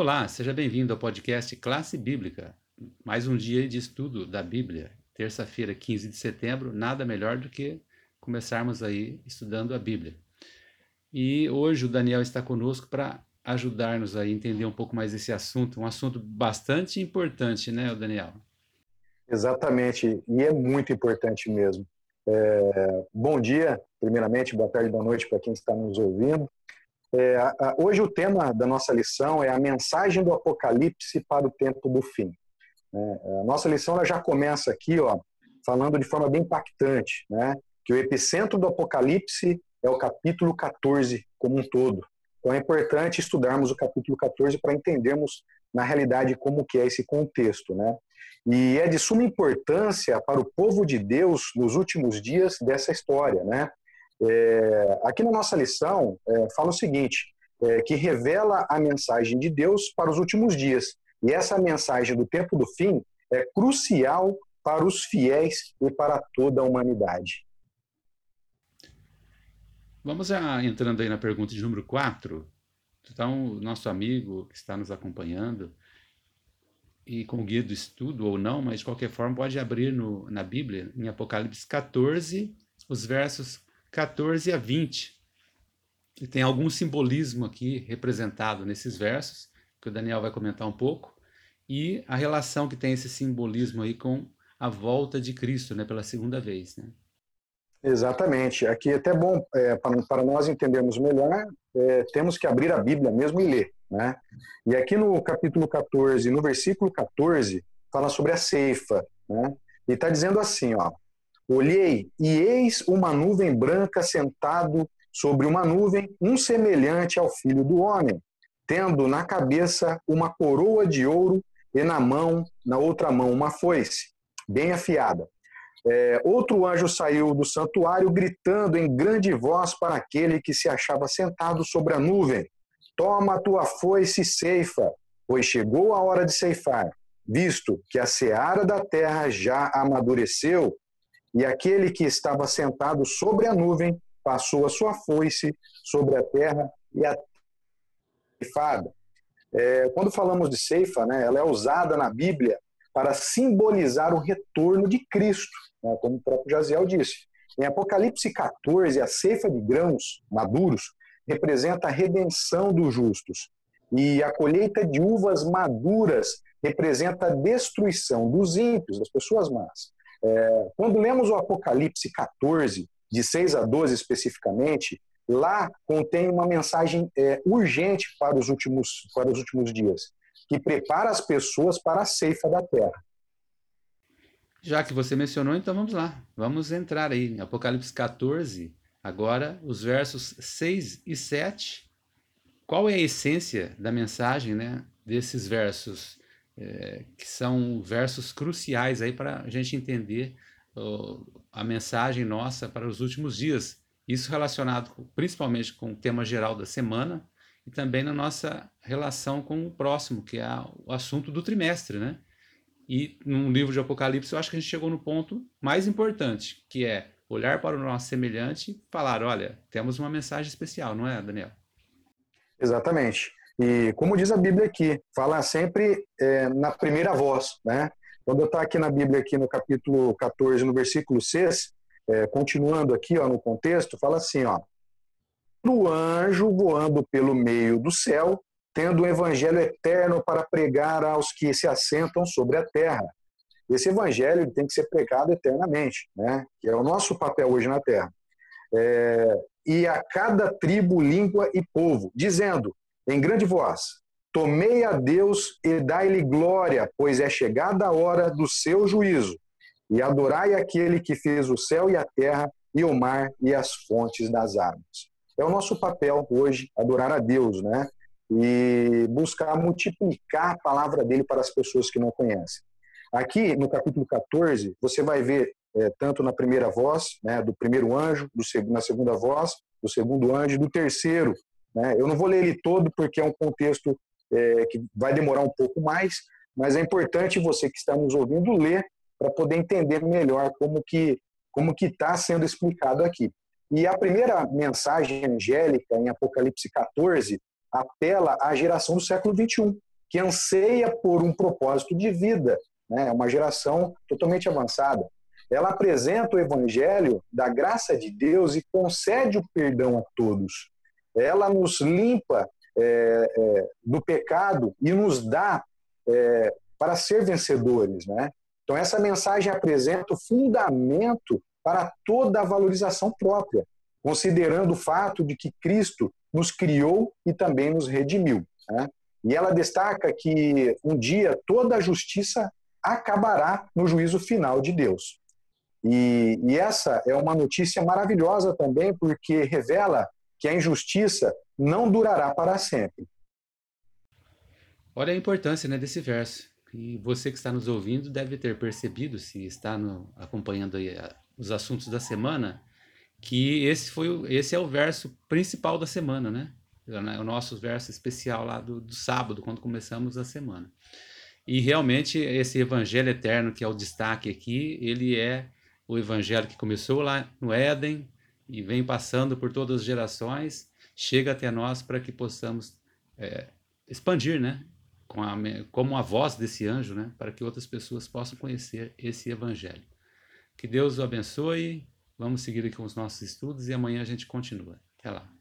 Olá, seja bem-vindo ao podcast Classe Bíblica. Mais um dia de estudo da Bíblia. Terça-feira, 15 de setembro, nada melhor do que começarmos aí estudando a Bíblia. E hoje o Daniel está conosco para ajudar-nos a entender um pouco mais esse assunto, um assunto bastante importante, né, Daniel? Exatamente, e é muito importante mesmo. É, bom dia, primeiramente, boa tarde, boa noite para quem está nos ouvindo. É, hoje o tema da nossa lição é a mensagem do Apocalipse para o tempo do fim. É, a nossa lição ela já começa aqui, ó, falando de forma bem impactante, né, que o epicentro do Apocalipse é o capítulo 14 como um todo. Então é importante estudarmos o capítulo 14 para entendermos na realidade como que é esse contexto, né? E é de suma importância para o povo de Deus nos últimos dias dessa história, né? É, aqui na nossa lição, é, fala o seguinte, é, que revela a mensagem de Deus para os últimos dias. E essa mensagem do tempo do fim é crucial para os fiéis e para toda a humanidade. Vamos já entrando aí na pergunta de número 4. Então, o nosso amigo que está nos acompanhando, e com guia do estudo ou não, mas de qualquer forma pode abrir no, na Bíblia, em Apocalipse 14, os versos 14 a 20. E tem algum simbolismo aqui representado nesses versos, que o Daniel vai comentar um pouco, e a relação que tem esse simbolismo aí com a volta de Cristo, né, pela segunda vez, né? Exatamente. Aqui é até bom, é, para, para nós entendermos melhor, é, temos que abrir a Bíblia mesmo e ler. Né? E aqui no capítulo 14, no versículo 14, fala sobre a ceifa. Né? E está dizendo assim, ó, Olhei, e eis uma nuvem branca sentado sobre uma nuvem, um semelhante ao filho do homem, tendo na cabeça uma coroa de ouro e na mão, na outra mão, uma foice, bem afiada. É, outro anjo saiu do santuário gritando em grande voz para aquele que se achava sentado sobre a nuvem: Toma a tua foice e ceifa, pois chegou a hora de ceifar, visto que a seara da terra já amadureceu e aquele que estava sentado sobre a nuvem passou a sua foice sobre a terra e a ceifada. É, quando falamos de ceifa, né, ela é usada na Bíblia para simbolizar o retorno de Cristo, né, como o próprio Jaziel disse. Em Apocalipse 14, a ceifa de grãos maduros representa a redenção dos justos. E a colheita de uvas maduras representa a destruição dos ímpios, das pessoas más. É, quando lemos o Apocalipse 14, de 6 a 12 especificamente, lá contém uma mensagem é, urgente para os, últimos, para os últimos dias, que prepara as pessoas para a ceifa da terra. Já que você mencionou, então vamos lá. Vamos entrar aí em Apocalipse 14, agora os versos 6 e 7. Qual é a essência da mensagem né, desses versos? É, que são versos cruciais aí para a gente entender a mensagem nossa para os últimos dias. Isso relacionado com, principalmente com o tema geral da semana e também na nossa relação com o próximo, que é o assunto do trimestre, né? E no livro de Apocalipse, eu acho que a gente chegou no ponto mais importante, que é olhar para o nosso semelhante e falar: olha, temos uma mensagem especial, não é, Daniel? Exatamente. E como diz a Bíblia aqui, fala sempre é, na primeira voz, né? Quando está aqui na Bíblia, aqui no capítulo 14, no versículo 6, é, continuando aqui ó, no contexto, fala assim, ó, o anjo voando pelo meio do céu, tendo o evangelho eterno para pregar aos que se assentam sobre a terra. Esse evangelho tem que ser pregado eternamente, né? que é o nosso papel hoje na terra. É, e a cada tribo, língua e povo, dizendo: em grande voz: Tomei a Deus e dai-lhe glória, pois é chegada a hora do seu juízo. E adorai aquele que fez o céu e a terra, e o mar e as fontes das águas. É o nosso papel hoje adorar a Deus, né? E buscar multiplicar a palavra dele para as pessoas que não conhecem. Aqui no capítulo 14, você vai ver é, tanto na primeira voz, né, do primeiro anjo, do, na segunda voz, do segundo anjo, do terceiro né? Eu não vou ler ele todo porque é um contexto é, que vai demorar um pouco mais, mas é importante você que está nos ouvindo ler para poder entender melhor como que como que está sendo explicado aqui. E a primeira mensagem angélica em Apocalipse 14 apela à geração do século 21, que anseia por um propósito de vida, né? é uma geração totalmente avançada. Ela apresenta o evangelho da graça de Deus e concede o perdão a todos. Ela nos limpa é, é, do pecado e nos dá é, para ser vencedores. Né? Então, essa mensagem apresenta o fundamento para toda a valorização própria, considerando o fato de que Cristo nos criou e também nos redimiu. Né? E ela destaca que um dia toda a justiça acabará no juízo final de Deus. E, e, essa é uma notícia maravilhosa também, porque revela que a injustiça não durará para sempre. Olha a importância né, desse verso. E você que está nos ouvindo deve ter percebido, se está no, acompanhando a, os assuntos da semana, que esse foi esse é o verso principal da semana, né? O nosso verso especial lá do, do sábado, quando começamos a semana. E realmente esse evangelho eterno que é o destaque aqui, ele é o evangelho que começou lá no Éden e vem passando por todas as gerações, chega até nós para que possamos é, expandir, né? Com a, como a voz desse anjo, né? Para que outras pessoas possam conhecer esse evangelho. Que Deus o abençoe. Vamos seguir aqui com os nossos estudos e amanhã a gente continua. Até lá.